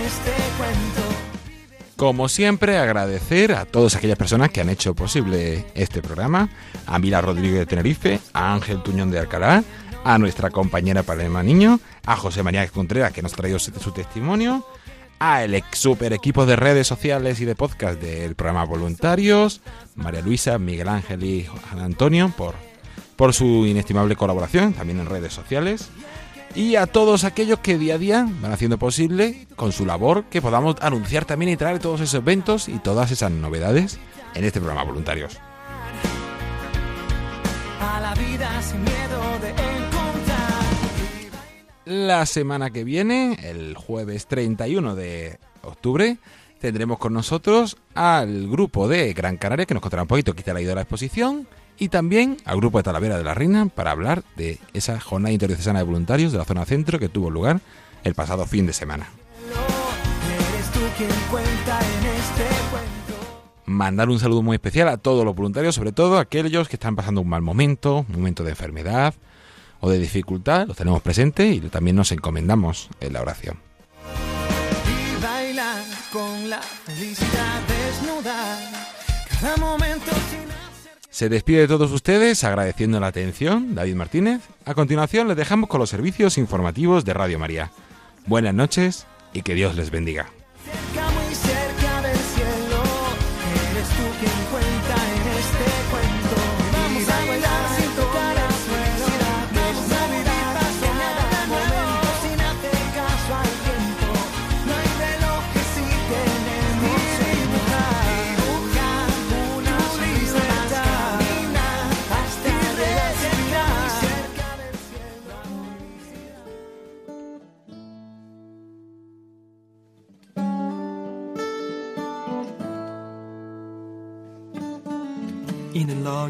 Este. Como siempre, agradecer a todas aquellas personas que han hecho posible este programa, a Mila Rodríguez de Tenerife, a Ángel Tuñón de Alcalá, a nuestra compañera Palema Niño, a José María Contreras que nos ha traído su testimonio, al ex super equipo de redes sociales y de podcast del programa Voluntarios, María Luisa, Miguel Ángel y Juan Antonio por, por su inestimable colaboración también en redes sociales y a todos aquellos que día a día van haciendo posible con su labor que podamos anunciar también y traer todos esos eventos y todas esas novedades en este programa Voluntarios. A la vida sin miedo de. La semana que viene, el jueves 31 de octubre, tendremos con nosotros al grupo de Gran Canaria que nos contará un poquito qué tal ha ido la exposición y también al grupo de Talavera de la Reina para hablar de esa jornada interdiocesana de voluntarios de la zona centro que tuvo lugar el pasado fin de semana. Mandar un saludo muy especial a todos los voluntarios, sobre todo a aquellos que están pasando un mal momento, un momento de enfermedad o de dificultad, los tenemos presentes y también nos encomendamos en la oración. Y bailar con la felicidad desnuda. Cada momento sin Se despide de todos ustedes agradeciendo la atención, David Martínez. A continuación les dejamos con los servicios informativos de Radio María. Buenas noches y que Dios les bendiga.